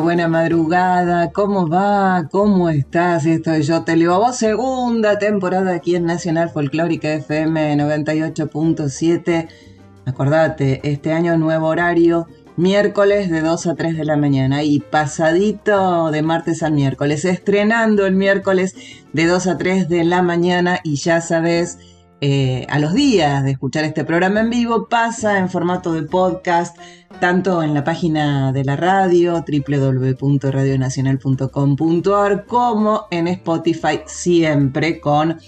Buena madrugada, ¿cómo va? ¿Cómo estás? Esto es Yo Te Leo a Vos, segunda temporada aquí en Nacional Folclórica FM 98.7. Acordate, este año nuevo horario, miércoles de 2 a 3 de la mañana y pasadito de martes al miércoles, estrenando el miércoles de 2 a 3 de la mañana y ya sabes eh, a los días de escuchar este programa en vivo pasa en formato de podcast, tanto en la página de la radio, www.radionacional.com.ar, como en Spotify, siempre con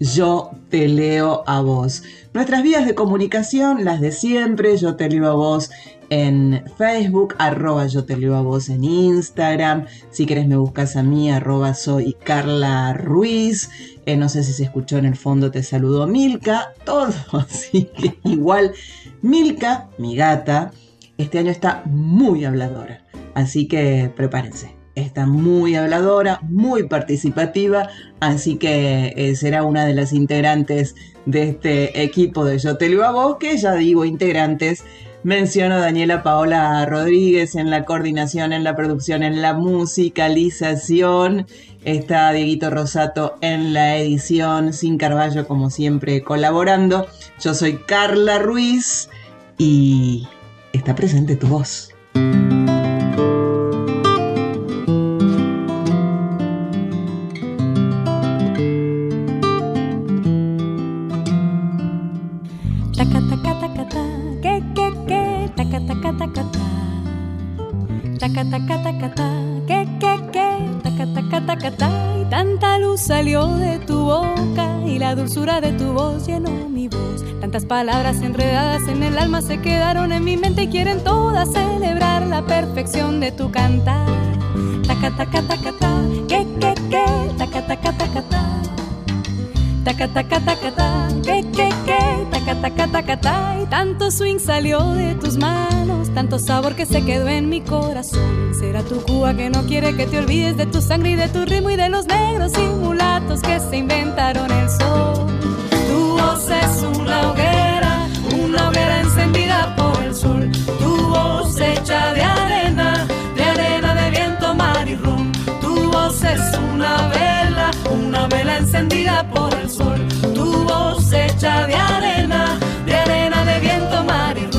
Yo te leo a vos. Nuestras vías de comunicación, las de siempre, Yo te leo a vos en Facebook, arroba yo te leo a vos en Instagram, si querés me buscas a mí, arroba soy Carla Ruiz, eh, no sé si se escuchó en el fondo, te saludo Milka, todo, así que igual Milka, mi gata, este año está muy habladora, así que prepárense. Está muy habladora, muy participativa, así que eh, será una de las integrantes de este equipo de Yo Te a Vos, que ya digo integrantes, Menciono a Daniela Paola Rodríguez en la coordinación, en la producción, en la musicalización. Está Dieguito Rosato en la edición, sin Carballo como siempre colaborando. Yo soy Carla Ruiz y está presente tu voz. De tu boca y la dulzura de tu voz llenó mi voz. Tantas palabras enredadas en el alma se quedaron en mi mente y quieren todas celebrar la perfección de tu cantar. Taca, taca, taca, ta, que, que, que, taca, taca, taca, ta. Taca, taca, taca, ta, que, que, que, taca, taca, taca, ta. Y tanto swing salió de tus manos, tanto sabor que se quedó en mi corazón. Será tu Cuba que no quiere que te olvides de tu sangre y de tu ritmo y de los negros y que se inventaron el sol. Tu voz es una hoguera, una hoguera encendida por el sol. Tu voz hecha de arena, de arena de viento, mar y rum. Tu voz es una vela, una vela encendida por el sol. Tu voz hecha de arena, de arena de viento, mar y.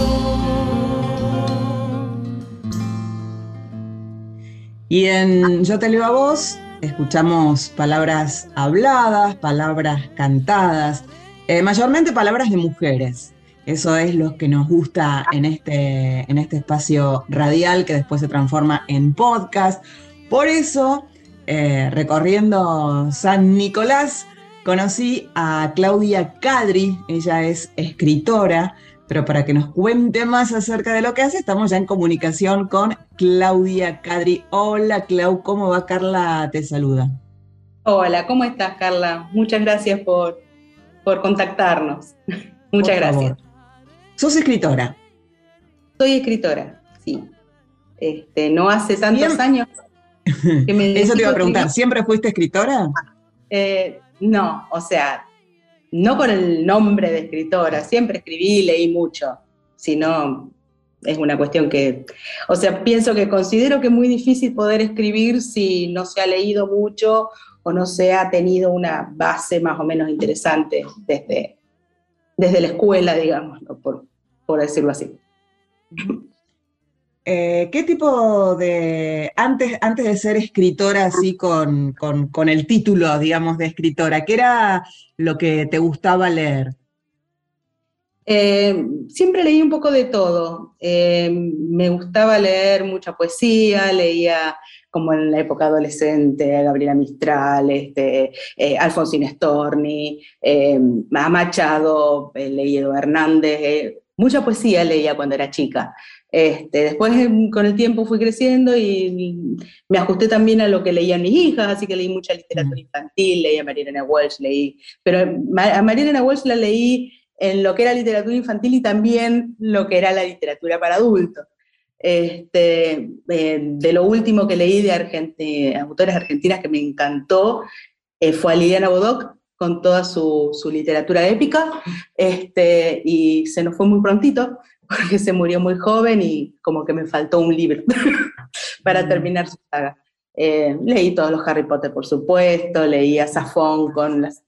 Y en Yo te leo a vos, escuchamos palabras habladas, palabras cantadas, eh, mayormente palabras de mujeres. Eso es lo que nos gusta en este, en este espacio radial que después se transforma en podcast. Por eso, eh, recorriendo San Nicolás, conocí a Claudia Cadri. Ella es escritora, pero para que nos cuente más acerca de lo que hace, estamos ya en comunicación con Claudia Cadri. Hola, Clau, ¿cómo va? Carla te saluda. Hola, ¿cómo estás, Carla? Muchas gracias por, por contactarnos. Muchas Por gracias. Sos escritora. Soy escritora, sí. Este, no hace tantos años que me Eso te iba a preguntar. ¿siempre fuiste escritora? Eh, no, o sea, no con el nombre de escritora. Siempre escribí, leí mucho. Sino es una cuestión que, o sea, pienso que considero que es muy difícil poder escribir si no se ha leído mucho o no se ha tenido una base más o menos interesante desde, desde la escuela, digamos, por, por decirlo así. Eh, ¿Qué tipo de, antes, antes de ser escritora así con, con- el título, digamos, de escritora, qué era lo que te gustaba leer? Eh, siempre leí un poco de todo. Eh, me gustaba leer mucha poesía, leía como en la época adolescente, Gabriela Mistral, este, Alfonsín Storni, a Machado, leí Edo Hernández, mucha poesía leía cuando era chica. Este, después, con el tiempo, fui creciendo y me ajusté también a lo que leían mis hijas, así que leí mucha literatura infantil, leí a Marielena Walsh, leí, pero a Marielena Walsh la leí en lo que era literatura infantil y también lo que era la literatura para adultos. Este, eh, de lo último que leí de autores argentinas que me encantó eh, fue a Liliana Bodoc con toda su, su, literatura épica, este, y se nos fue muy prontito, porque se murió muy joven y como que me faltó un libro para mm. terminar su saga. Eh, leí todos los Harry Potter, por supuesto, leí a Safón con las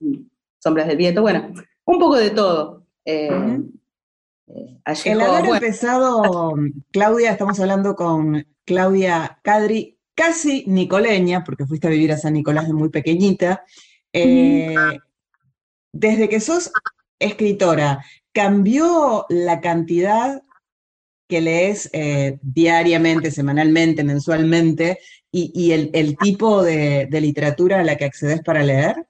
sombras del viento, bueno, un poco de todo. Eh, el haber empezado, Claudia, estamos hablando con Claudia Cadri, casi nicoleña, porque fuiste a vivir a San Nicolás de muy pequeñita. Eh, desde que sos escritora, ¿cambió la cantidad que lees eh, diariamente, semanalmente, mensualmente, y, el, tipo de, literatura a la que accedes para leer?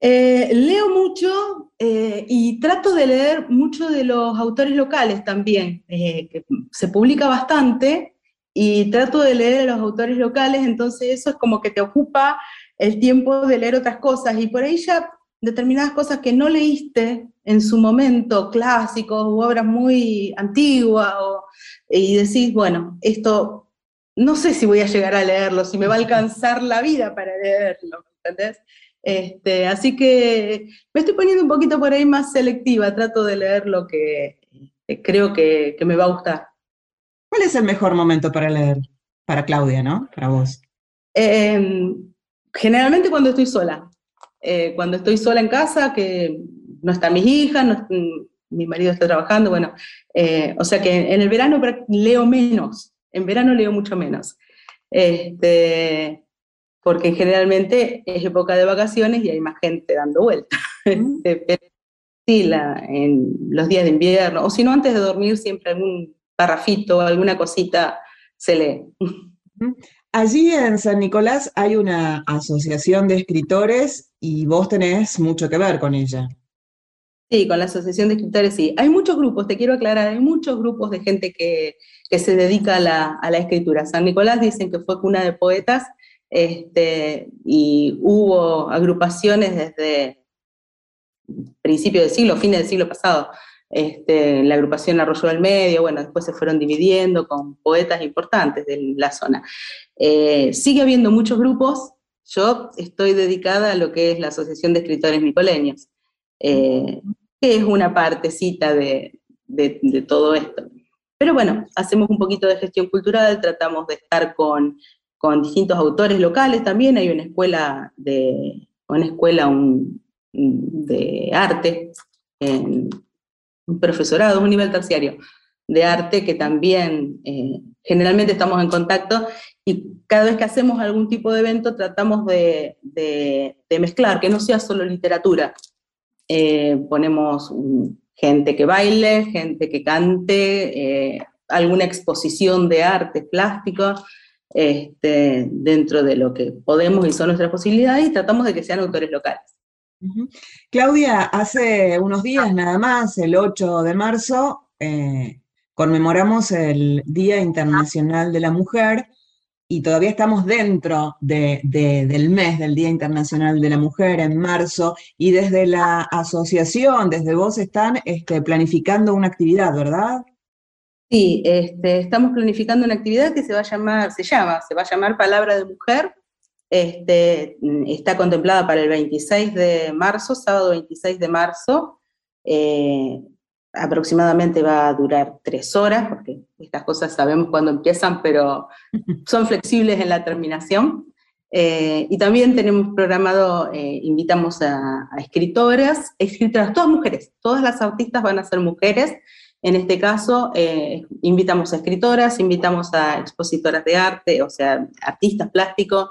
Eh, leo mucho eh, y trato de leer mucho de los autores locales también, que se publica bastante y trato de leer a los autores locales, entonces eso es como que te ocupa el tiempo de leer otras cosas y por ahí ya determinadas cosas que no leíste en su momento, clásicos u obras muy antiguas, y decís, bueno, esto no sé si voy a llegar a leerlo, si me va a alcanzar la vida para leerlo, ¿entendés? Este, así que me estoy poniendo un poquito por ahí más selectiva, trato de leer lo que creo que, me va a gustar. ¿Cuál es el mejor momento para leer? Para Claudia, ¿no? Para vos. Em, generalmente cuando estoy sola. Eh, cuando estoy sola en casa, que no están mis hijas, mi marido está trabajando, bueno, eh, o sea que en el verano leo menos, en verano leo mucho menos. Este, porque generalmente es época de vacaciones y hay más gente dando vueltas. Este, sí, en los días de invierno, o si no, antes de dormir, siempre algún parrafito, alguna cosita se lee. Allí en San Nicolás hay una asociación de escritores y vos tenés mucho que ver con ella. Sí, con la asociación de escritores sí. Hay muchos grupos, te quiero aclarar, hay muchos grupos de gente que, se dedica a la, a la escritura. San Nicolás dicen que fue cuna de poetas este, y hubo agrupaciones desde principios del siglo, fines del siglo pasado, este, la agrupación Arroyo del Medio, bueno, después se fueron dividiendo con poetas importantes de la zona. Eh, sigue habiendo muchos grupos, yo estoy dedicada a lo que es la Asociación de Escritores Nicoleños, eh, que es una partecita de, de todo esto. Pero bueno, hacemos un poquito de gestión cultural, tratamos de estar con con distintos autores locales también. Hay una escuela de, una escuela de arte, un profesorado, un nivel terciario de arte que también eh, generalmente estamos en contacto y cada vez que hacemos algún tipo de evento tratamos de, mezclar, que no sea solo literatura. Eh, ponemos gente que baile, gente que cante, eh, alguna exposición de arte plástico, este, dentro de lo que podemos y son nuestras posibilidades y tratamos de que sean autores locales. Claudia, hace unos días nada más, el 8 de marzo, eh, conmemoramos el Día Internacional de la Mujer y todavía estamos dentro del mes del Día Internacional de la Mujer en marzo y desde la asociación, desde vos están este, planificando una actividad, ¿verdad? Sí, este, estamos planificando una actividad que se va a llamar, se llama, se va a llamar Palabra de Mujer. Este, está contemplada para el 26 de marzo, sábado 26 de marzo. Eh, aproximadamente va a durar tres horas, porque estas cosas sabemos cuándo empiezan, pero son flexibles en la terminación. Eh, y también tenemos programado, eh, invitamos a, a, escritoras, escritoras, todas mujeres, todas las artistas van a ser mujeres, en este caso, eh, invitamos a escritoras, invitamos a expositoras de arte, o sea, artistas plásticos,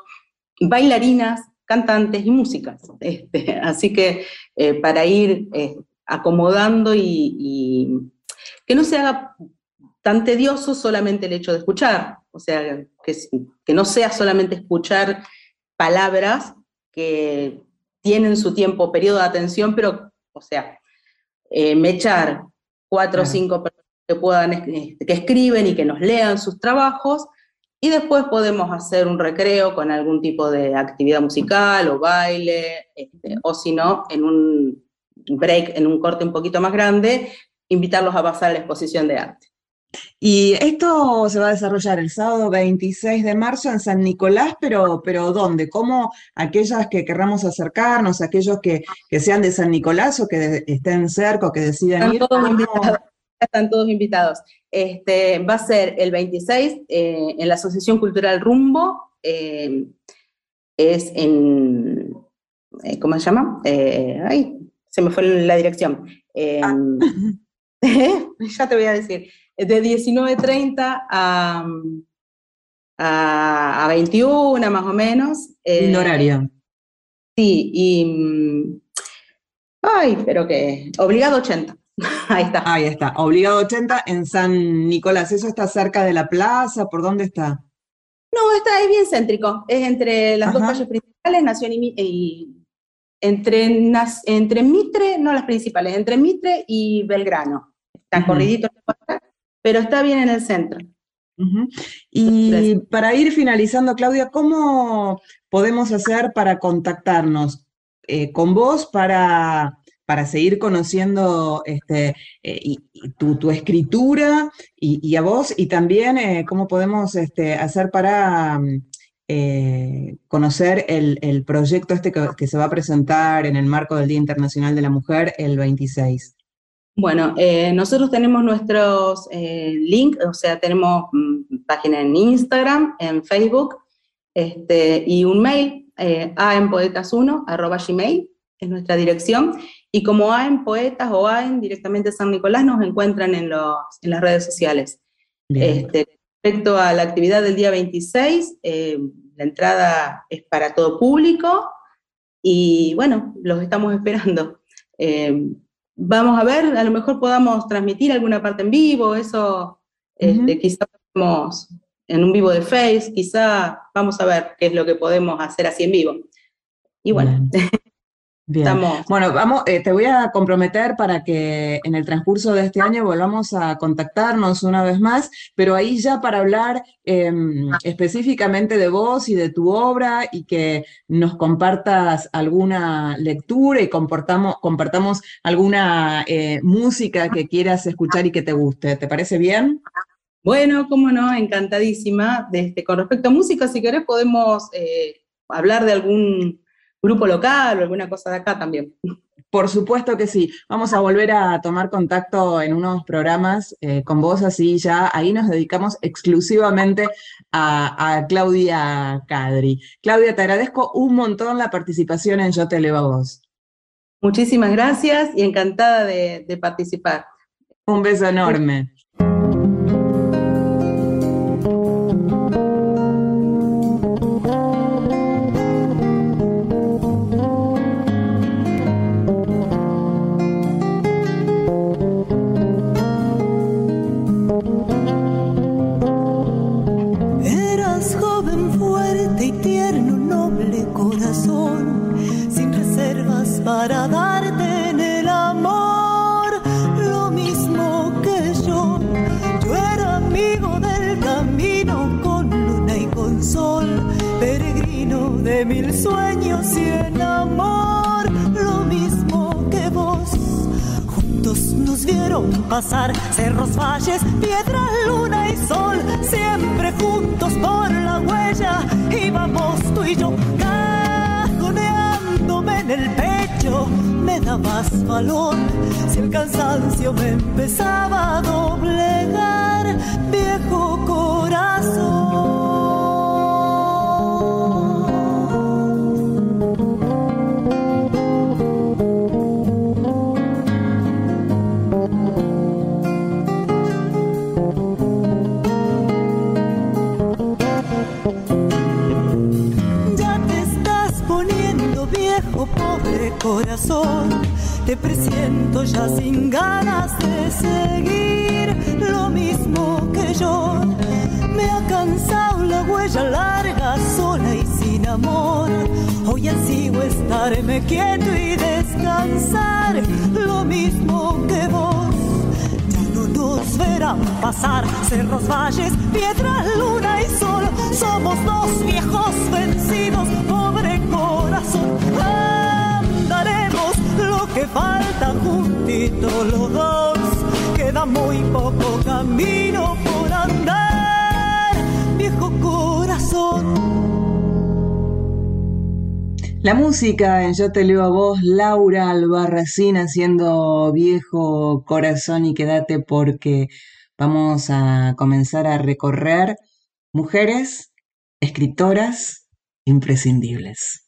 bailarinas, cantantes y músicas. Este, así que eh, para ir eh, acomodando y, que no se haga tan tedioso solamente el hecho de escuchar, o sea, que, que no sea solamente escuchar palabras que tienen su tiempo, periodo de atención, pero, o sea, mechar cuatro o cinco personas que puedan, que escriben y que nos lean sus trabajos, y después podemos hacer un recreo con algún tipo de actividad musical o baile, este, o si no, en un break, en un corte un poquito más grande, invitarlos a pasar a la exposición de arte. Y esto se va a desarrollar el sábado 26 de marzo en San Nicolás, pero, pero ¿dónde? ¿Cómo aquellas que querramos acercarnos, aquellos que, sean de San Nicolás o que estén cerca o que decidan ir? Están todos invitados. Este, va a ser el 26 eh, en la Asociación Cultural Rumbo, eh, es en, eh, ¿cómo se llama? ay, se me fue la dirección. Ah. ya te voy a decir, de 19.30 a, a, 21 más o menos. ¿El horario? Sí, y... Mm, ay, pero que... Obligado 80. Ahí está. Ahí está, obligado 80 en San Nicolás. ¿Eso está cerca de la plaza? ¿Por dónde está? No, está, es bien céntrico. Es entre las dos calles principales, Nación y, entre, entre Mitre, no las principales, entre Mitre y Belgrano. Está corridito, pero está bien en el centro. Y para ir finalizando, Claudia, ¿cómo podemos hacer para contactarnos eh, con vos para para seguir conociendo este, eh, tu, escritura y, a vos, y también eh, cómo podemos este, hacer para mm, eh, conocer el, proyecto este que, se va a presentar en el marco del Día Internacional de la Mujer el 26. Bueno, nosotros tenemos nuestros links, o sea, tenemos mm, página en Instagram, en Facebook, este, y un mail, aenpoetas1, arroba gmail, es nuestra dirección, y como AEN Poetas o AEN directamente San Nicolás nos encuentran en, los, en las redes sociales. Este, respecto a la actividad del día 26, eh, la entrada es para todo público y bueno, los estamos esperando. Eh, vamos a ver, a lo mejor podamos transmitir alguna parte en vivo, eso este, quizá en un vivo de Face, quizá vamos a ver qué es lo que podemos hacer así en vivo. Y bueno, Bueno, vamos, eh, te voy a comprometer para que en el transcurso de este año volvamos a contactarnos una vez más, pero ahí ya para hablar em, específicamente de vos y de tu obra y que nos compartas alguna lectura y comportamos, compartamos alguna eh, música que quieras escuchar y que te guste. ¿Te parece bien? Bueno, cómo no, encantadísima. Este, con respecto a música, si querés podemos eh, hablar de algún grupo local o alguna cosa de acá también. Por supuesto que sí. Vamos a volver a tomar contacto en unos programas eh, con vos, así ya ahí nos dedicamos exclusivamente a, Claudia Cadri. Claudia, te agradezco un montón la participación en Yo Te Elevo a Vos. Muchísimas gracias y encantada de, de participar. Un beso enorme. Sueños y en amor, lo mismo que vos. Juntos nos vieron pasar cerros, valles, piedra, luna y sol, siempre juntos por la huella íbamos tú y yo, cajoneándome en el pecho, me dabas valor si el cansancio me empezaba a doblegar, viejo corazón. Corazón, te presiento ya sin ganas de seguir lo mismo que yo. Me ha cansado la huella larga, sola y sin amor. Hoy ansío estarme quieto y descansar lo mismo que vos. Ya no nos verán pasar cerros, valles, piedras, luna y sol. Somos dos viejos vencidos, pobre corazón. Lo que falta juntitos los dos. Queda muy poco camino por andar, viejo corazón. La música en Yo te leo a vos, Laura Albarracín haciendo viejo corazón y quédate porque vamos a comenzar a recorrer mujeres, escritoras imprescindibles.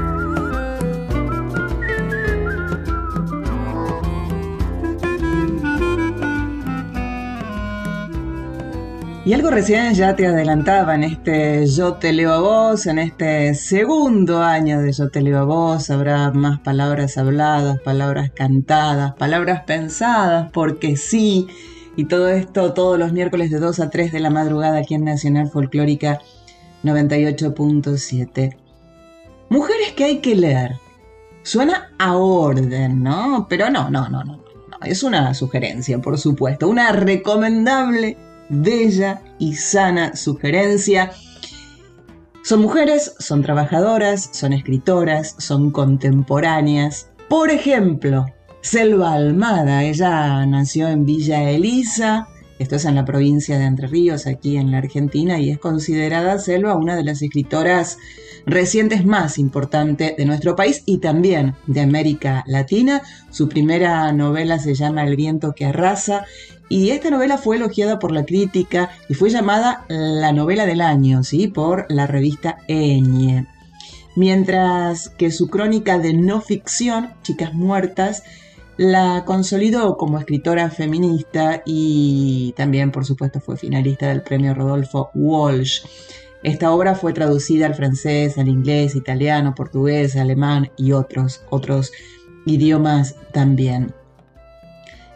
Y algo recién ya te adelantaba en este Yo te leo a vos, en este segundo año de Yo te leo a vos, habrá más palabras habladas, palabras cantadas, palabras pensadas, porque sí, y todo esto todos los miércoles de 2 a 3 de la madrugada aquí en Nacional Folclórica 98.7. Mujeres que hay que leer. Suena a orden, ¿no? Pero no, no, no, no, no. Es una sugerencia, por supuesto. Una recomendable, bella y sana sugerencia. Son mujeres, son trabajadoras, son escritoras, son contemporáneas. Por ejemplo, Selva Almada, ella nació en Villa Elisa, esto es en la provincia de Entre Ríos, aquí en la Argentina, y es considerada Selva una de las escritoras recientes más importantes de nuestro país y también de América Latina. Su primera novela se llama El viento que arrasa y esta novela fue elogiada por la crítica y fue llamada la novela del año, ¿sí? por la revista Eñe. Mientras que su crónica de no ficción, Chicas Muertas, la consolidó como escritora feminista y también, por supuesto, fue finalista del premio Rodolfo Walsh. Esta obra fue traducida al francés, al inglés, italiano, portugués, alemán y otros, otros idiomas también.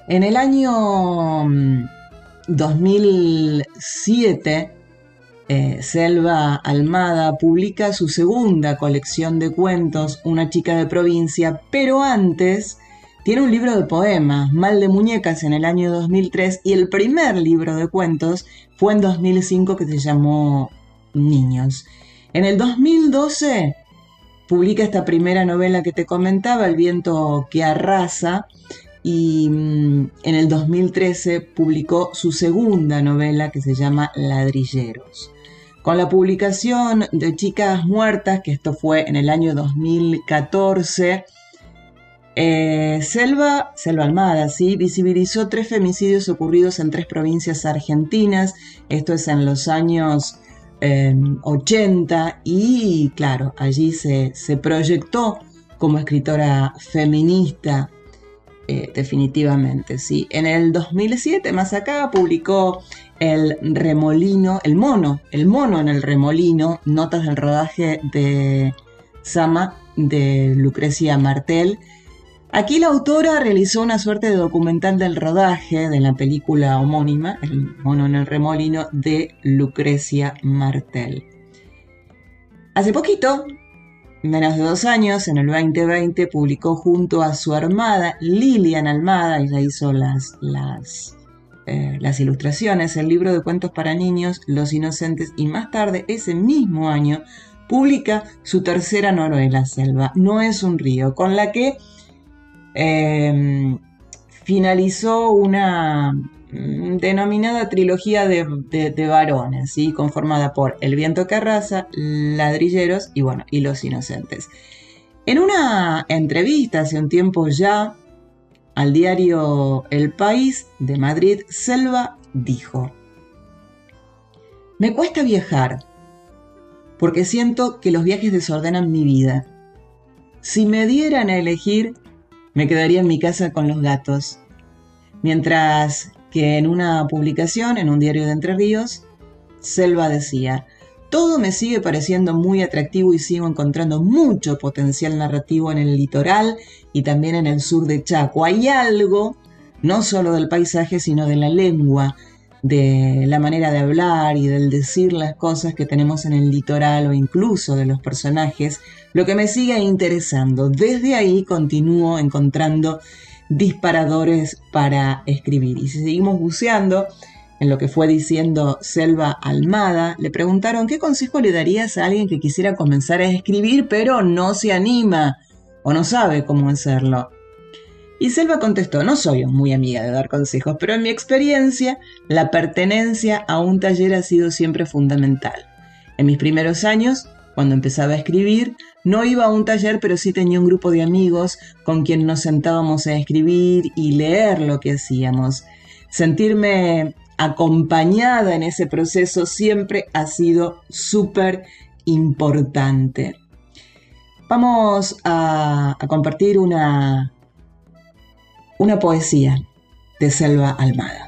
En el año 2007, mm, eh, Selva Almada publica su segunda colección de cuentos, Una chica de provincia, pero antes tiene un libro de poemas, Mal de Muñecas, en el año 2003, y el primer libro de cuentos fue en 2005 que se llamó Niños. En el 2012 publica esta primera novela que te comentaba, El viento que arrasa, y mm, en el 2013 publicó su segunda novela que se llama Ladrilleros. Con la publicación de Chicas Muertas, que esto fue en el año 2014, eh, Selva, Selva Almada, ¿sí? visibilizó tres femicidios ocurridos en tres provincias argentinas, esto es en los años 80, em, y claro, allí se, proyectó como escritora feminista, eh, definitivamente, ¿sí? En el 2007, más acá, publicó El Remolino, El Mono, El Mono en el Remolino, notas del rodaje de Sama de Lucrecia Martel, Aquí la autora realizó una suerte de documental del rodaje de la película homónima, El mono en el remolino, de Lucrecia Martel. Hace poquito, menos de dos años, en el 2020, publicó junto a su armada Lilian Almada, ella hizo las, las, eh, las ilustraciones, el libro de cuentos para niños, Los Inocentes, y más tarde, ese mismo año, publica su tercera novela, Selva, No es un río, con la que Em, finalizó una denominada trilogía de, varones, ¿sí? conformada por El viento que arrasa, Ladrilleros y, bueno, y Los Inocentes. En una entrevista hace un tiempo ya al diario El País de Madrid, Selva dijo, me cuesta viajar porque siento que los viajes desordenan mi vida. Si me dieran a elegir, me quedaría en mi casa con los gatos. Mientras que en una publicación en un diario de Entre Ríos, Selva decía, todo me sigue pareciendo muy atractivo y sigo encontrando mucho potencial narrativo en el litoral y también en el sur de Chaco. Hay algo, no solo del paisaje, sino de la lengua, de la manera de hablar y del decir las cosas que tenemos en el litoral o incluso de los personajes, lo que me sigue interesando. Desde ahí continúo encontrando disparadores para escribir. Y si seguimos buceando, en lo que fue diciendo Selva Almada, le preguntaron qué consejo le darías a alguien que quisiera comenzar a escribir pero no se anima o no sabe cómo hacerlo. Y Selva contestó, no soy muy amiga de dar consejos, pero en mi experiencia la pertenencia a un taller ha sido siempre fundamental. En mis primeros años, cuando empezaba a escribir, no iba a un taller, pero sí tenía un grupo de amigos con quien nos sentábamos a escribir y leer lo que hacíamos. Sentirme acompañada en ese proceso siempre ha sido súper importante. Vamos a, compartir una, una poesía de Selva Almada.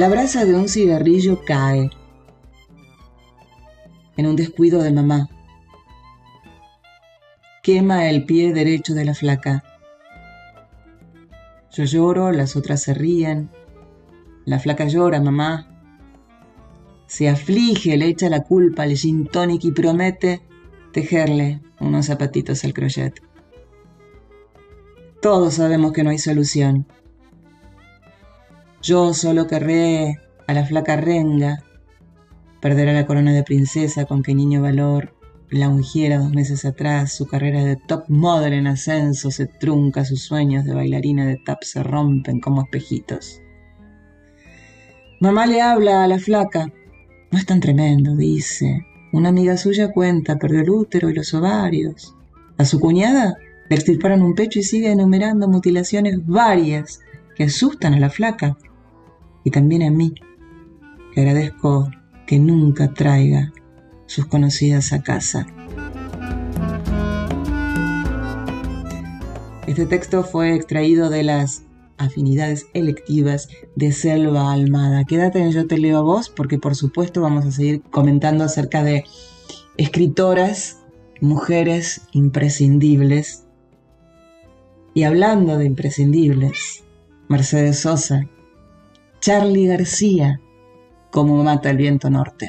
La brasa de un cigarrillo cae en un descuido de mamá quema el pie derecho de la flaca. Yo lloro, las otras se ríen. La flaca llora, mamá. Se aflige, le echa la culpa al gin tonic y promete tejerle unos zapatitos al crochet. Todos sabemos que no hay solución. Yo solo querré a la flaca renga, perderá la corona de princesa con que niño valor la ungiera dos meses atrás, su carrera de top model en ascenso se trunca, sus sueños de bailarina de tap se rompen como espejitos. Mamá le habla a la flaca. No es tan tremendo, dice. Una amiga suya cuenta, perdió el útero y los ovarios. A su cuñada le extirparon un pecho y sigue enumerando mutilaciones varias que asustan a la flaca. Y también a mí, que agradezco que nunca traiga sus conocidas a casa. Este texto fue extraído de las afinidades electivas de Selva Almada. Quédate en Yo te leo a vos porque por supuesto vamos a seguir comentando acerca de escritoras, mujeres imprescindibles. Y hablando de imprescindibles, Mercedes Sosa, Charlie García, como mata el viento norte.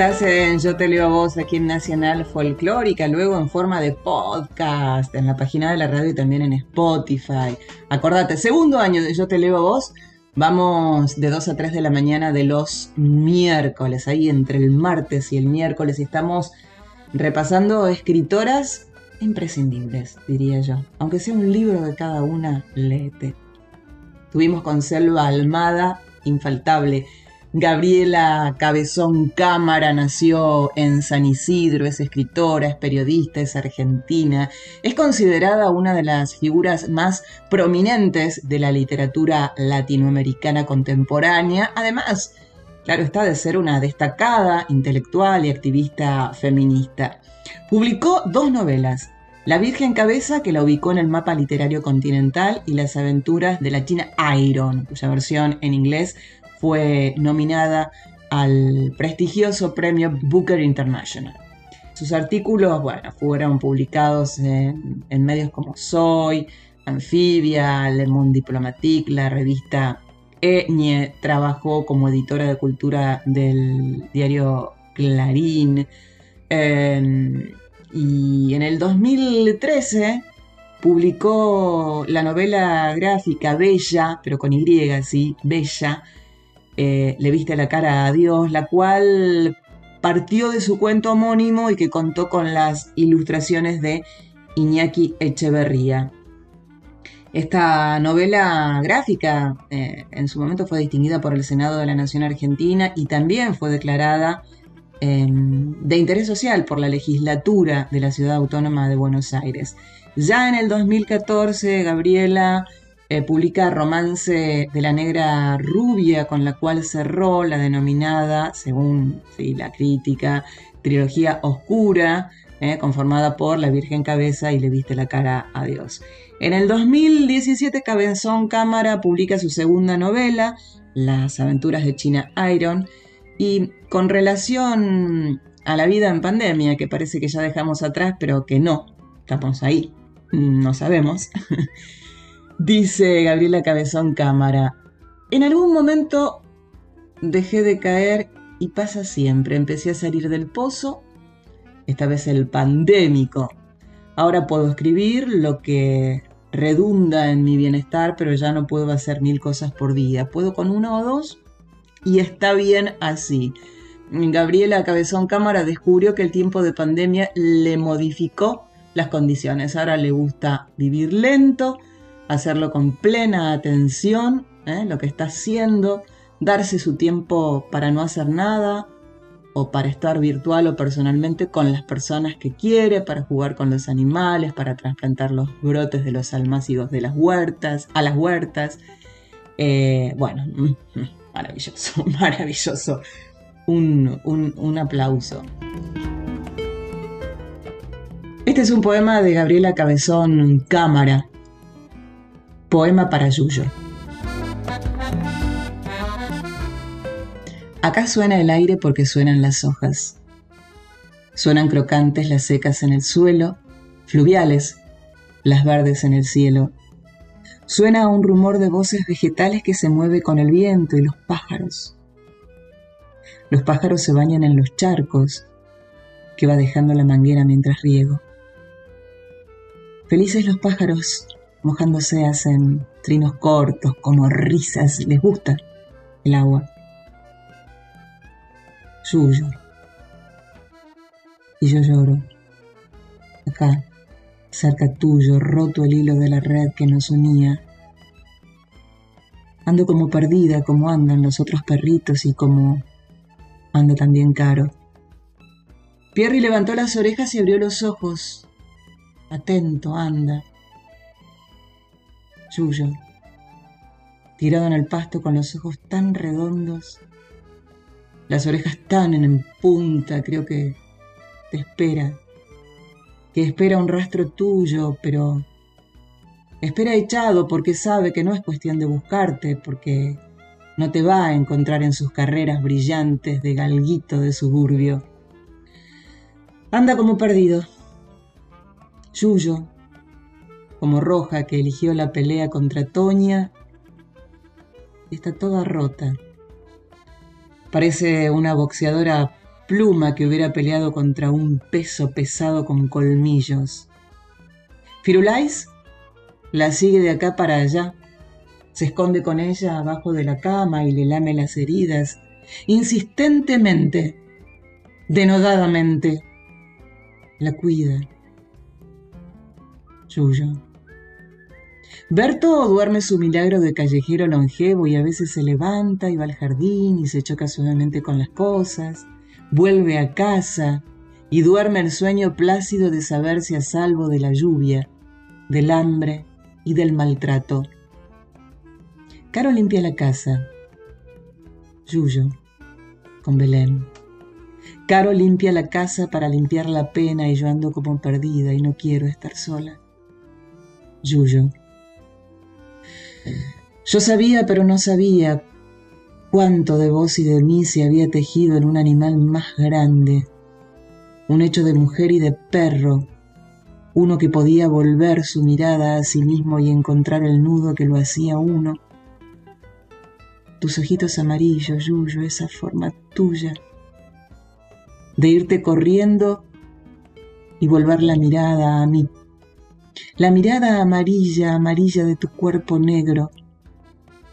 Estás en Yo te leo a vos aquí en Nacional Folclórica, luego en forma de podcast, en la página de la radio y también en Spotify. Acordate, segundo año de Yo te leo a vos, vamos de 2 a 3 de la mañana de los miércoles, ahí entre el martes y el miércoles, y estamos repasando escritoras imprescindibles, diría yo. Aunque sea un libro de cada una, léete. Tuvimos con Selva Almada, infaltable. Gabriela Cabezón Cámara nació en San Isidro, es escritora, es periodista, es argentina, es considerada una de las figuras más prominentes de la literatura latinoamericana contemporánea, además, claro está, de ser una destacada intelectual y activista feminista. Publicó dos novelas, La Virgen Cabeza, que la ubicó en el mapa literario continental, y Las aventuras de la China Iron, cuya versión en inglés fue nominada al prestigioso premio Booker International. Sus artículos, bueno, fueron publicados en, medios como Soy, Anfibia, Le Monde Diplomatique, la revista Eñe, trabajó como editora de cultura del diario Clarín. eh, y en el 2013 publicó la novela gráfica Bella, pero con Y, sí, Bella, eh, Le viste la cara a Dios, la cual partió de su cuento homónimo y que contó con las ilustraciones de Iñaki Echeverría. Esta novela gráfica eh, en su momento fue distinguida por el Senado de la Nación Argentina y también fue declarada eh, de interés social por la legislatura de la Ciudad Autónoma de Buenos Aires. Ya en el 2014, Gabriela eh, publica Romance de la Negra Rubia, con la cual cerró la denominada, según sí, la crítica, trilogía oscura, eh, conformada por La Virgen Cabeza y Le viste la cara a Dios. En el 2017, Cabezón Cámara publica su segunda novela, Las aventuras de China Iron, y con relación a la vida en pandemia, que parece que ya dejamos atrás, pero que no, estamos ahí, no sabemos. Dice Gabriela Cabezón Cámara, en algún momento dejé de caer y pasa siempre, empecé a salir del pozo, esta vez el pandémico. Ahora puedo escribir lo que redunda en mi bienestar, pero ya no puedo hacer mil cosas por día. Puedo con una o dos y está bien así. Gabriela Cabezón Cámara descubrió que el tiempo de pandemia le modificó las condiciones. Ahora le gusta vivir lento, hacerlo con plena atención, ¿eh? lo que está haciendo, darse su tiempo para no hacer nada o para estar virtual o personalmente con las personas que quiere, para jugar con los animales, para trasplantar los brotes de los almácigos de las huertas, a las huertas. Eh, bueno, maravilloso, maravilloso. Un, un, un aplauso. Este es un poema de Gabriela Cabezón Cámara. Poema para Yuyo. Acá suena el aire porque suenan las hojas. Suenan crocantes las secas en el suelo, fluviales las verdes en el cielo. Suena un rumor de voces vegetales que se mueve con el viento y los pájaros. Los pájaros se bañan en los charcos que va dejando la manguera mientras riego. Felices los pájaros mojándose hacen trinos cortos como risas, les gusta el agua. Yuyo. Y yo lloro. Acá, cerca tuyo, roto el hilo de la red que nos unía. Ando como perdida, como andan los otros perritos y como anda también Caro. Pierre levantó las orejas y abrió los ojos. Atento, anda. Yuyo, tirado en el pasto con los ojos tan redondos, las orejas tan en punta, creo que te espera, que espera un rastro tuyo, pero espera echado porque sabe que no es cuestión de buscarte, porque no te va a encontrar en sus carreras brillantes de galguito de suburbio. Anda como perdido. Yuyo, como Roja que eligió la pelea contra Toña, está toda rota. Parece una boxeadora pluma que hubiera peleado contra un peso pesado con colmillos. Firulais la sigue de acá para allá, se esconde con ella abajo de la cama y le lame las heridas, insistentemente, denodadamente, la cuida. Yuyo. Berto duerme su milagro de callejero longevo y a veces se levanta y va al jardín y se choca suavemente con las cosas, vuelve a casa y duerme el sueño plácido de saberse a salvo de la lluvia, del hambre y del maltrato. Caro limpia la casa. Yuyo, con Belén. Caro limpia la casa para limpiar la pena y yo ando como perdida y no quiero estar sola. Yuyo. Yo sabía, pero no sabía cuánto de vos y de mí se había tejido en un animal más grande, un hecho de mujer y de perro, uno que podía volver su mirada a sí mismo y encontrar el nudo que lo hacía uno. Tus ojitos amarillos, Yuyo, esa forma tuya, de irte corriendo y volver la mirada a mí la mirada amarilla, amarilla de tu cuerpo negro,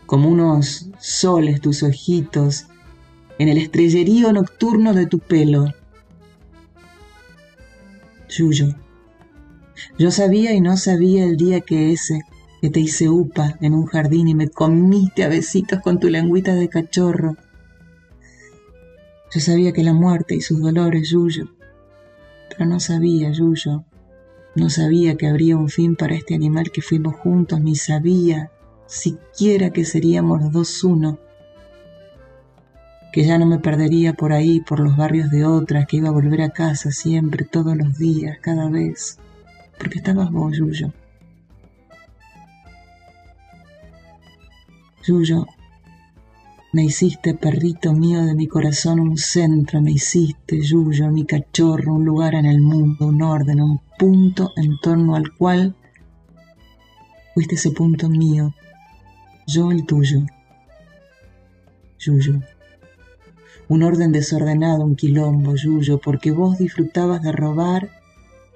como unos soles tus ojitos en el estrellerío nocturno de tu pelo. Yuyo, yo sabía y no sabía el día que ese, que te hice upa en un jardín y me comiste a besitos con tu lengüita de cachorro. Yo sabía que la muerte y sus dolores, Yuyo, pero no sabía, Yuyo, no sabía que habría un fin para este animal que fuimos juntos, ni sabía siquiera que seríamos los dos uno, que ya no me perdería por ahí, por los barrios de otras, que iba a volver a casa siempre, todos los días, cada vez, porque estabas vos, Yuyo. Yuyo, me hiciste, perrito mío de mi corazón, un centro, me hiciste, Yuyo, mi cachorro, un lugar en el mundo, un orden, un punto en torno al cual fuiste ese punto mío, yo el tuyo. Yuyo. Un orden desordenado, un quilombo, Yuyo, porque vos disfrutabas de robar,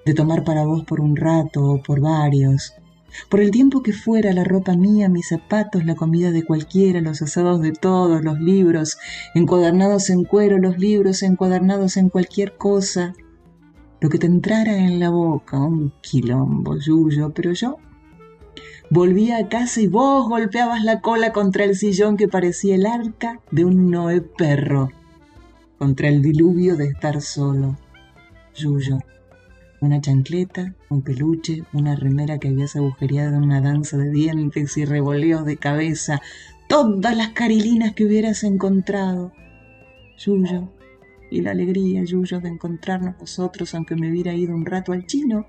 de tomar para vos por un rato o por varios, por el tiempo que fuera la ropa mía, mis zapatos, la comida de cualquiera, los asados de todos, los libros, encuadernados en cuero, los libros encuadernados en cualquier cosa, lo que te entrara en la boca, un quilombo, yuyo, pero yo volvía a casa y vos golpeabas la cola contra el sillón que parecía el arca de un Noé perro, contra el diluvio de estar solo, yuyo una chancleta, un peluche, una remera que habías agujereado en una danza de dientes y revoleos de cabeza, todas las carilinas que hubieras encontrado. Yuyo, y la alegría, Yuyo, de encontrarnos nosotros, aunque me hubiera ido un rato al chino.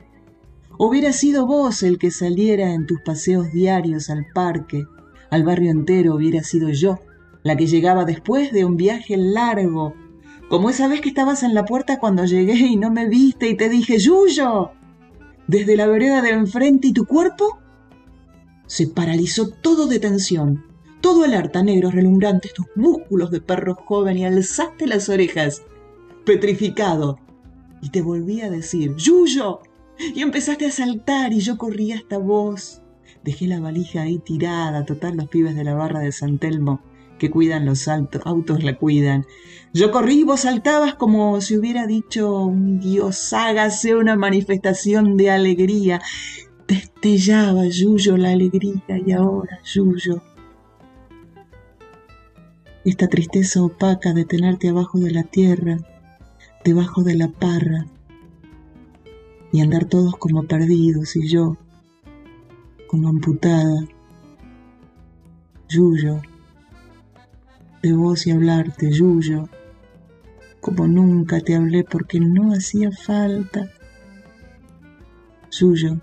Hubiera sido vos el que saliera en tus paseos diarios al parque, al barrio entero, hubiera sido yo, la que llegaba después de un viaje largo como esa vez que estabas en la puerta cuando llegué y no me viste y te dije, Yuyo, desde la vereda de enfrente y tu cuerpo se paralizó todo de tensión, todo alerta, negros relumbrantes, tus músculos de perro joven y alzaste las orejas, petrificado, y te volví a decir, Yuyo, y empezaste a saltar y yo corrí hasta vos. Dejé la valija ahí tirada, total los pibes de la barra de San Telmo que cuidan los autos la cuidan. Yo corrí y vos saltabas como si hubiera dicho un Dios, hágase una manifestación de alegría. Destellaba, Yuyo, la alegría y ahora, Yuyo, esta tristeza opaca de tenerte abajo de la tierra, debajo de la parra, y andar todos como perdidos y yo, como amputada, Yuyo, de vos y hablarte, Yuyo, como nunca te hablé porque no hacía falta. Yuyo,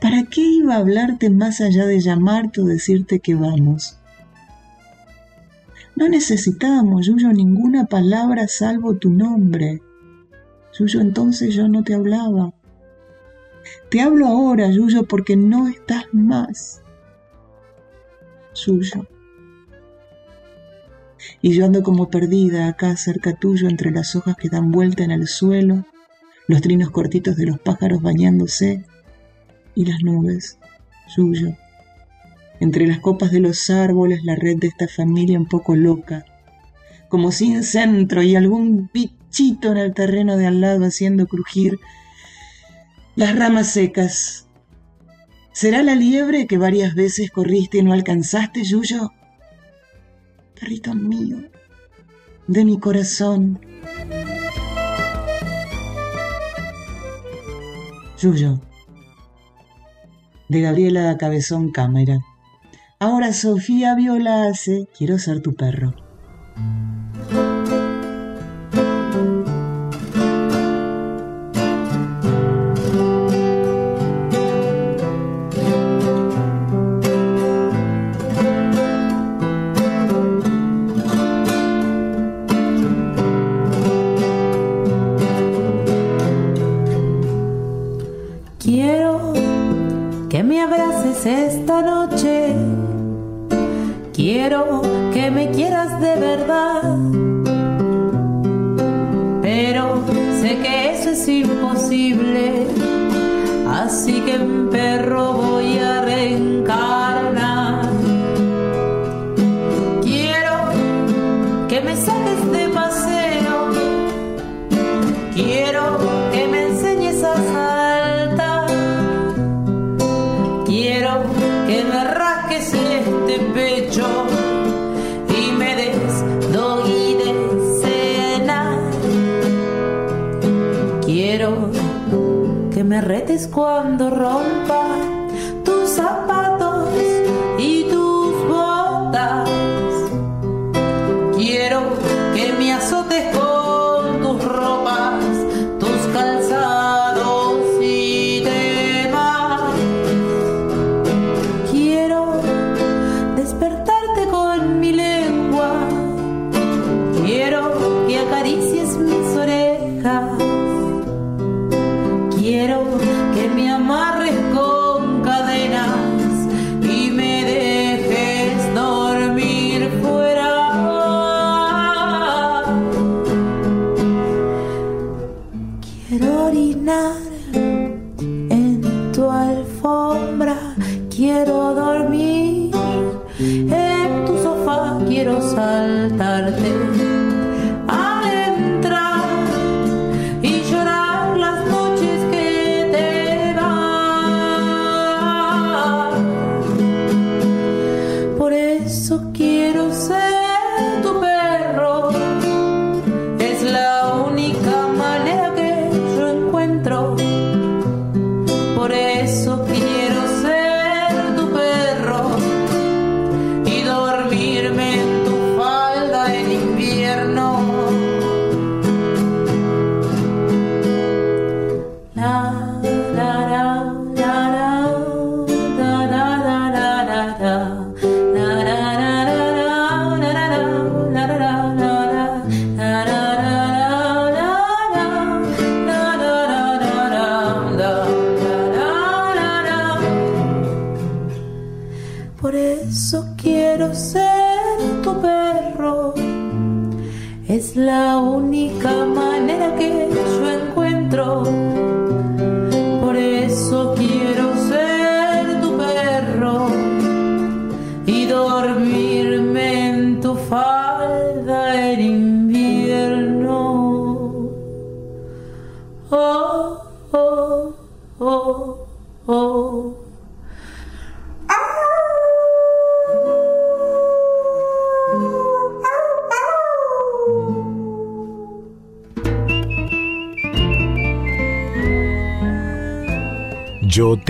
¿para qué iba a hablarte más allá de llamarte o decirte que vamos? No necesitábamos, Yuyo, ninguna palabra salvo tu nombre. Yuyo, entonces yo no te hablaba. Te hablo ahora, Yuyo, porque no estás más. Yuyo. Y yo ando como perdida acá cerca tuyo entre las hojas que dan vuelta en el suelo, los trinos cortitos de los pájaros bañándose y las nubes, Yuyo. Entre las copas de los árboles la red de esta familia un poco loca, como sin centro y algún bichito en el terreno de al lado haciendo crujir las ramas secas. ¿Será la liebre que varias veces corriste y no alcanzaste, Yuyo? Perrito mío, de mi corazón. Yuyo, de Gabriela Cabezón Cámara. Ahora Sofía Viola hace Quiero ser tu perro. Abraces esta noche. Quiero que me quieras de verdad. Pero sé que eso es imposible. Así que perro retes cuando rompa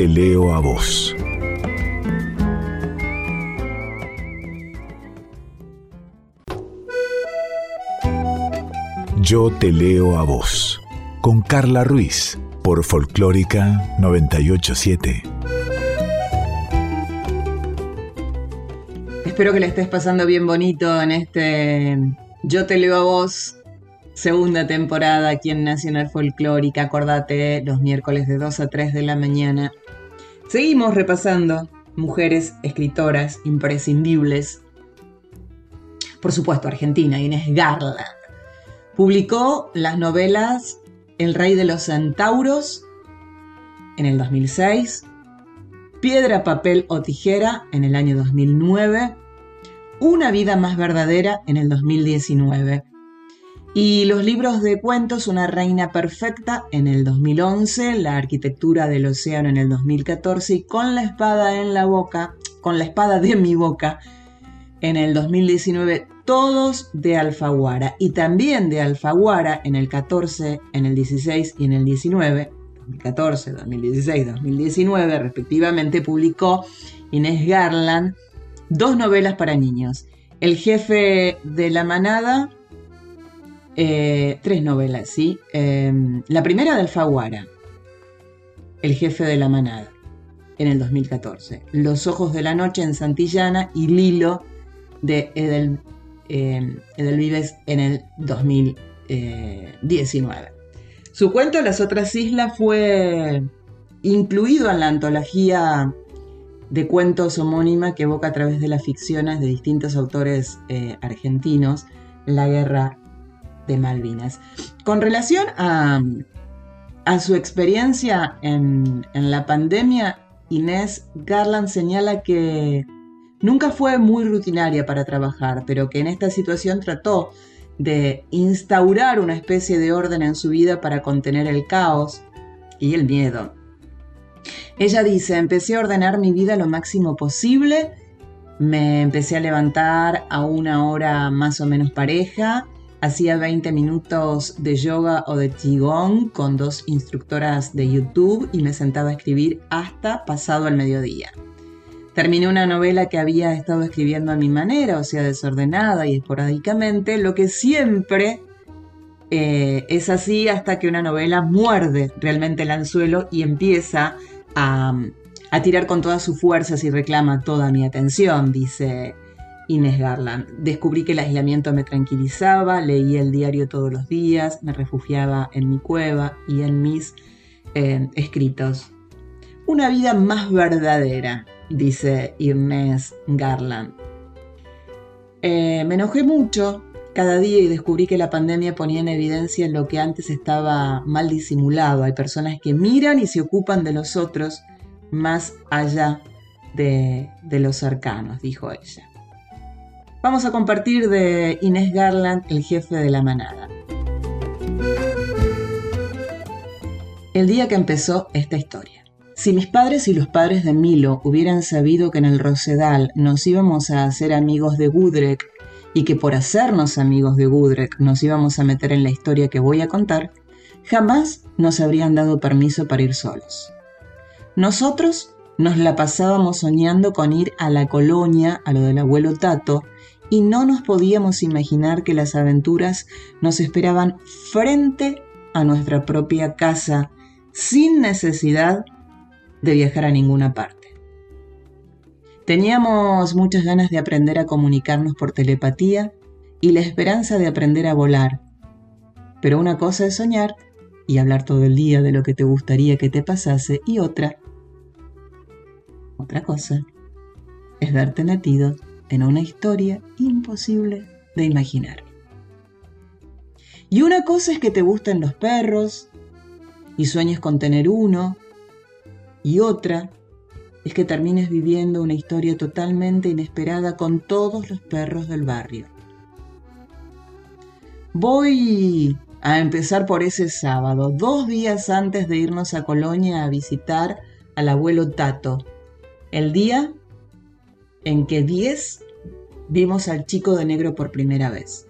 te leo a vos. Yo te leo a vos. Con Carla Ruiz por Folclórica 987. Espero que le estés pasando bien bonito en este Yo te leo a vos, segunda temporada aquí en Nacional Folclórica. Acordate, los miércoles de 2 a 3 de la mañana. Seguimos repasando mujeres escritoras imprescindibles. Por supuesto, Argentina, Inés Garland. Publicó las novelas El Rey de los Centauros en el 2006, Piedra, Papel o Tijera en el año 2009, Una vida más verdadera en el 2019 y los libros de cuentos Una reina perfecta en el 2011, La arquitectura del océano en el 2014 y Con la espada en la boca, con la espada de mi boca en el 2019, todos de Alfaguara. Y también de Alfaguara en el 14, en el 16 y en el 19, 2014, 2016, 2019 respectivamente, publicó Inés Garland dos novelas para niños. El jefe de la manada, eh, tres novelas, ¿sí? Eh, la primera de Alfaguara, El jefe de la manada, en el 2014. Los ojos de la noche en Santillana y Lilo de Edel, eh, Edelvives en el 2019. Su cuento Las otras islas fue incluido en la antología de cuentos homónima que evoca a través de las ficciones de distintos autores eh, argentinos la guerra de Malvinas. Con relación a, a su experiencia en, en la pandemia, Inés Garland señala que nunca fue muy rutinaria para trabajar, pero que en esta situación trató de instaurar una especie de orden en su vida para contener el caos y el miedo. Ella dice, empecé a ordenar mi vida lo máximo posible, me empecé a levantar a una hora más o menos pareja, hacía 20 minutos de yoga o de qigong con dos instructoras de YouTube y me sentaba a escribir hasta pasado el mediodía. Terminé una novela que había estado escribiendo a mi manera, o sea, desordenada y esporádicamente, lo que siempre eh, es así hasta que una novela muerde realmente el anzuelo y empieza a, a tirar con todas sus fuerzas y reclama toda mi atención, dice Inés Garland. Descubrí que el aislamiento me tranquilizaba, leía el diario todos los días, me refugiaba en mi cueva y en mis eh, escritos. Una vida más verdadera, dice Inés Garland. Eh, me enojé mucho cada día y descubrí que la pandemia ponía en evidencia lo que antes estaba mal disimulado. Hay personas que miran y se ocupan de los otros más allá de, de los cercanos, dijo ella. Vamos a compartir de Inés Garland, el jefe de la manada. El día que empezó esta historia. Si mis padres y los padres de Milo hubieran sabido que en el Rosedal nos íbamos a hacer amigos de Gudrek y que por hacernos amigos de Gudrek nos íbamos a meter en la historia que voy a contar, jamás nos habrían dado permiso para ir solos. Nosotros nos la pasábamos soñando con ir a la colonia, a lo del abuelo Tato, y no nos podíamos imaginar que las aventuras nos esperaban frente a nuestra propia casa, sin necesidad de viajar a ninguna parte. Teníamos muchas ganas de aprender a comunicarnos por telepatía y la esperanza de aprender a volar. Pero una cosa es soñar y hablar todo el día de lo que te gustaría que te pasase y otra, otra cosa, es verte metido en una historia imposible de imaginar. Y una cosa es que te gusten los perros y sueñes con tener uno, y otra es que termines viviendo una historia totalmente inesperada con todos los perros del barrio. Voy a empezar por ese sábado, dos días antes de irnos a Colonia a visitar al abuelo Tato, el día en que 10 vimos al chico de negro por primera vez.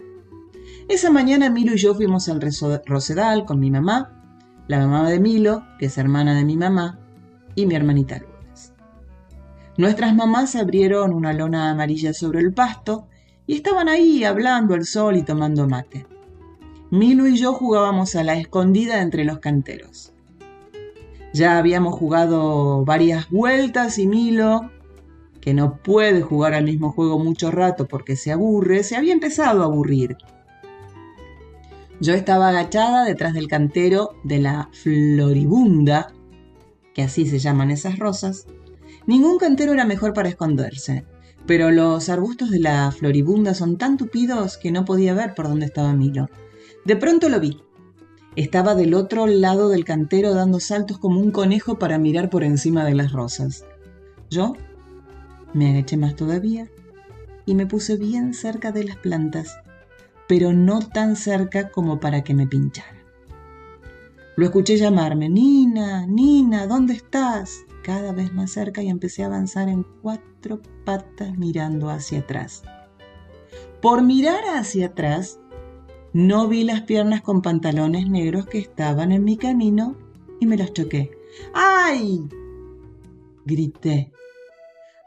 Esa mañana Milo y yo fuimos al Rosedal con mi mamá, la mamá de Milo, que es hermana de mi mamá, y mi hermanita Lourdes. Nuestras mamás abrieron una lona amarilla sobre el pasto y estaban ahí hablando al sol y tomando mate. Milo y yo jugábamos a la escondida entre los canteros. Ya habíamos jugado varias vueltas y Milo, que no puede jugar al mismo juego mucho rato porque se aburre, se había empezado a aburrir. Yo estaba agachada detrás del cantero de la floribunda, que así se llaman esas rosas. Ningún cantero era mejor para esconderse, pero los arbustos de la floribunda son tan tupidos que no podía ver por dónde estaba Milo. De pronto lo vi. Estaba del otro lado del cantero dando saltos como un conejo para mirar por encima de las rosas. Yo me agaché más todavía y me puse bien cerca de las plantas, pero no tan cerca como para que me pinchara. Lo escuché llamarme, Nina, Nina, ¿dónde estás? Cada vez más cerca y empecé a avanzar en cuatro patas mirando hacia atrás. Por mirar hacia atrás, no vi las piernas con pantalones negros que estaban en mi camino y me las choqué. ¡Ay! Grité.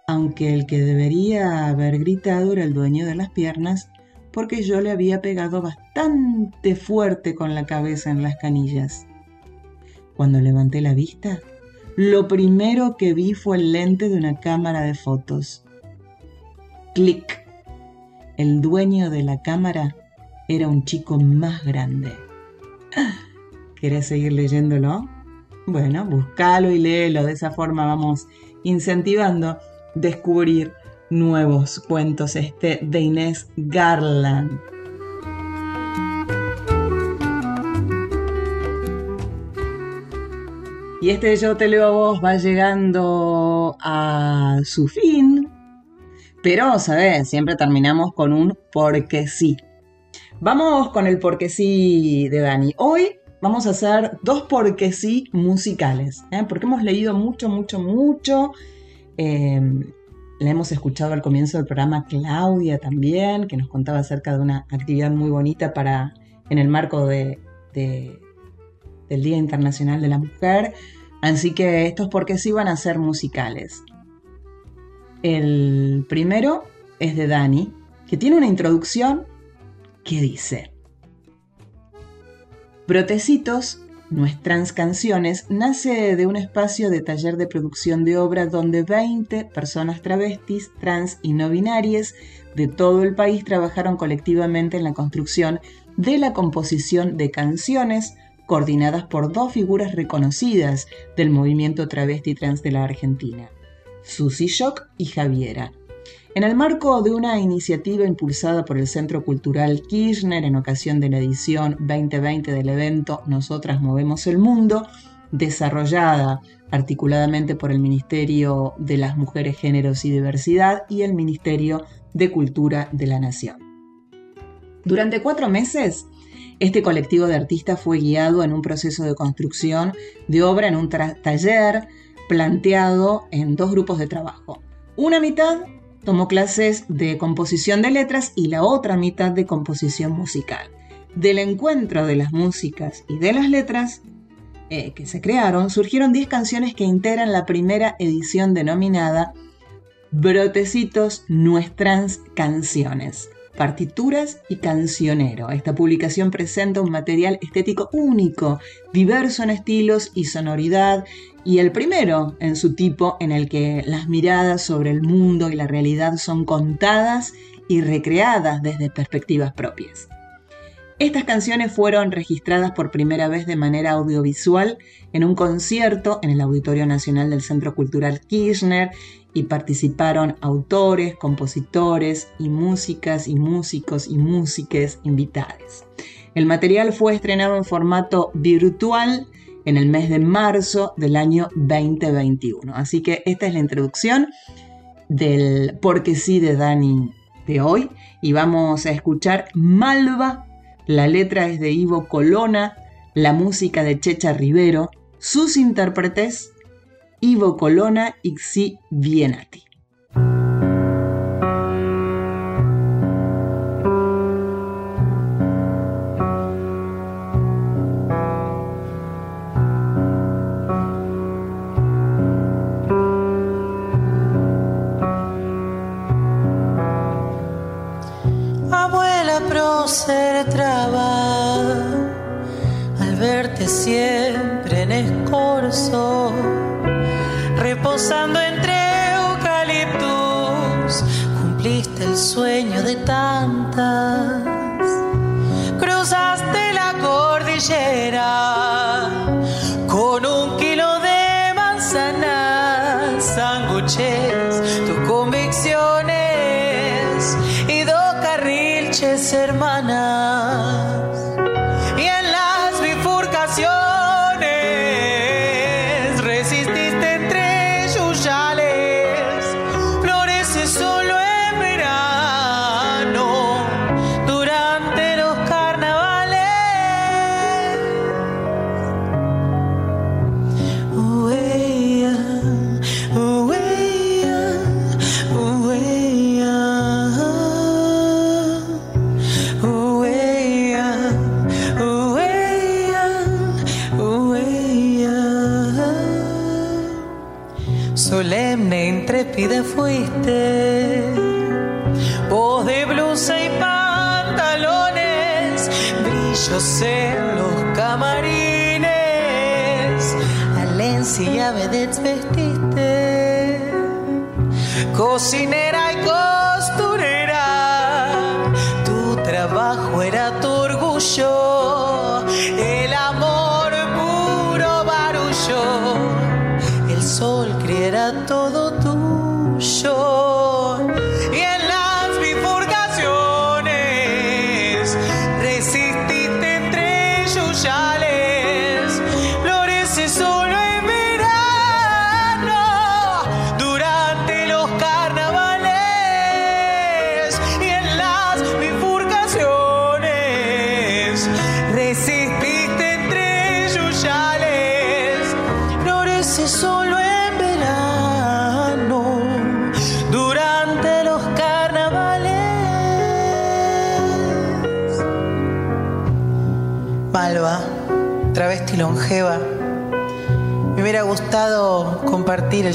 Aunque el que debería haber gritado era el dueño de las piernas, porque yo le había pegado bastante fuerte con la cabeza en las canillas. Cuando levanté la vista, lo primero que vi fue el lente de una cámara de fotos. Clic. El dueño de la cámara era un chico más grande. ¿Querés seguir leyéndolo? Bueno, búscalo y léelo. De esa forma vamos incentivando descubrir nuevos cuentos. Este de Inés Garland. Y este Yo te leo a vos va llegando a su fin. Pero, ¿sabes? Siempre terminamos con un porque sí. Vamos con el porque sí de Dani. Hoy vamos a hacer dos porque sí musicales, ¿eh? porque hemos leído mucho, mucho, mucho. Eh, la hemos escuchado al comienzo del programa Claudia también, que nos contaba acerca de una actividad muy bonita para, en el marco de, del Día Internacional de la Mujer. Así que estos porque sí van a ser musicales. El primero es de Dani, que tiene una introducción que dice, Brotecitos, nuestras canciones, nace de un espacio de taller de producción de obra donde 20 personas travestis, trans y no binarias de todo el país trabajaron colectivamente en la construcción de la composición de canciones coordinadas por dos figuras reconocidas del movimiento travesti trans de la Argentina, Susi Shock y Javiera, en el marco de una iniciativa impulsada por el Centro Cultural Kirchner en ocasión de la edición 2020 del evento Nosotras Movemos el Mundo, desarrollada articuladamente por el Ministerio de las Mujeres, Géneros y Diversidad y el Ministerio de Cultura de la Nación. Durante cuatro meses, este colectivo de artistas fue guiado en un proceso de construcción de obra en un taller planteado en dos grupos de trabajo. Una mitad tomó clases de composición de letras y la otra mitad de composición musical. Del encuentro de las músicas y de las letras eh, que se crearon, surgieron 10 canciones que integran la primera edición denominada Brotecitos Nuestras Canciones, partituras y cancionero. Esta publicación presenta un material estético único, diverso en estilos y sonoridad, y el primero en su tipo en el que las miradas sobre el mundo y la realidad son contadas y recreadas desde perspectivas propias. Estas canciones fueron registradas por primera vez de manera audiovisual en un concierto en el Auditorio Nacional del Centro Cultural Kirchner y participaron autores, compositores y músicas y músicos y músiques invitados. El material fue estrenado en formato virtual en el mes de marzo del año 2021. Así que esta es la introducción del Porque sí de Dani de hoy y vamos a escuchar Malva, la letra es de Ivo Colona, la música de Checha Rivero, sus intérpretes Ivo Colona y Xi Vienati.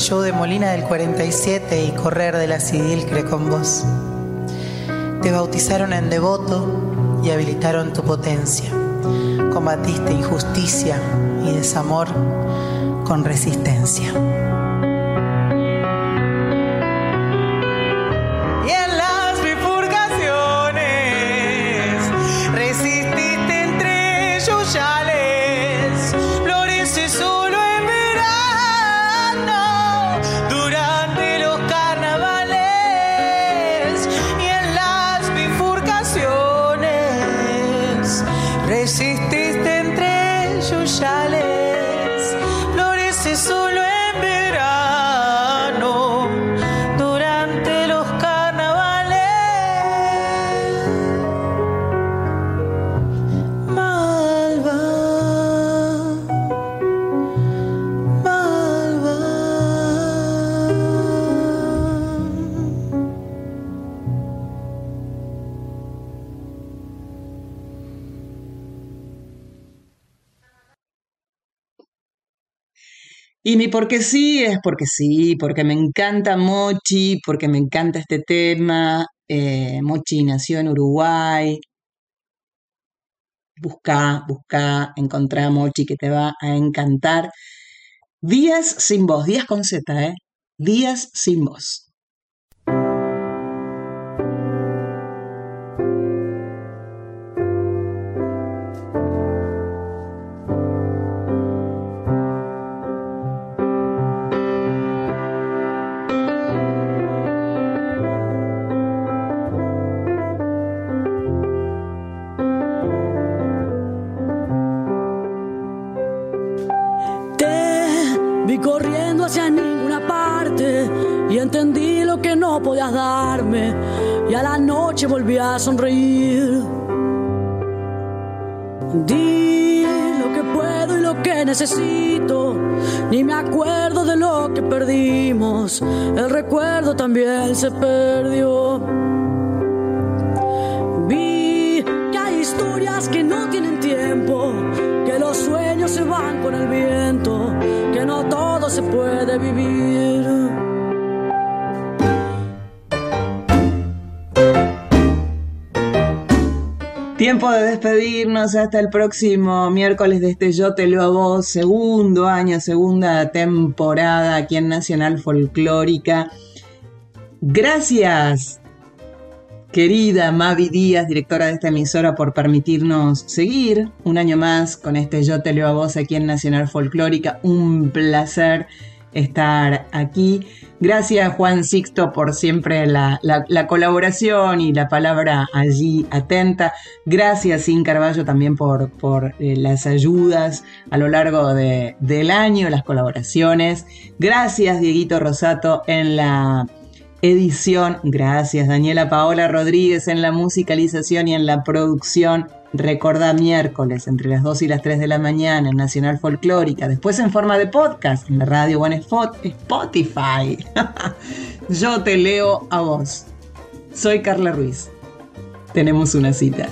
Show de Molina del 47 y correr de la Sidilcre con vos. Te bautizaron en devoto y habilitaron tu potencia. Combatiste injusticia y desamor con resistencia. Y mi porque sí es porque sí, porque me encanta Mochi, porque me encanta este tema. Eh, Mochi nació en Uruguay. Busca, busca, encontrá a Mochi que te va a encantar. Días sin voz, días con Z, ¿eh? Días sin voz. Que no podías darme y a la noche volví a sonreír. Di lo que puedo y lo que necesito, ni me acuerdo de lo que perdimos, el recuerdo también se perdió. Vi que hay historias que no tienen tiempo, que los sueños se van con el viento, que no todo se puede vivir. Tiempo de despedirnos hasta el próximo miércoles de este Yo Te Leo a Vos, segundo año, segunda temporada aquí en Nacional Folclórica. Gracias, querida Mavi Díaz, directora de esta emisora, por permitirnos seguir un año más con este Yo Te Leo a Vos aquí en Nacional Folclórica. Un placer estar aquí. Gracias Juan Sixto por siempre la, colaboración y la palabra allí atenta. Gracias Sin Carballo también por, por eh, las ayudas a lo largo del año, las colaboraciones. Gracias Dieguito Rosato en la edición. Gracias Daniela Paola Rodríguez en la musicalización y en la producción. Recorda miércoles entre las 2 y las 3 de la mañana en Nacional Folclórica, después en forma de podcast en la radio o en Spotify. Yo te leo a vos. Soy Carla Ruiz. Tenemos una cita.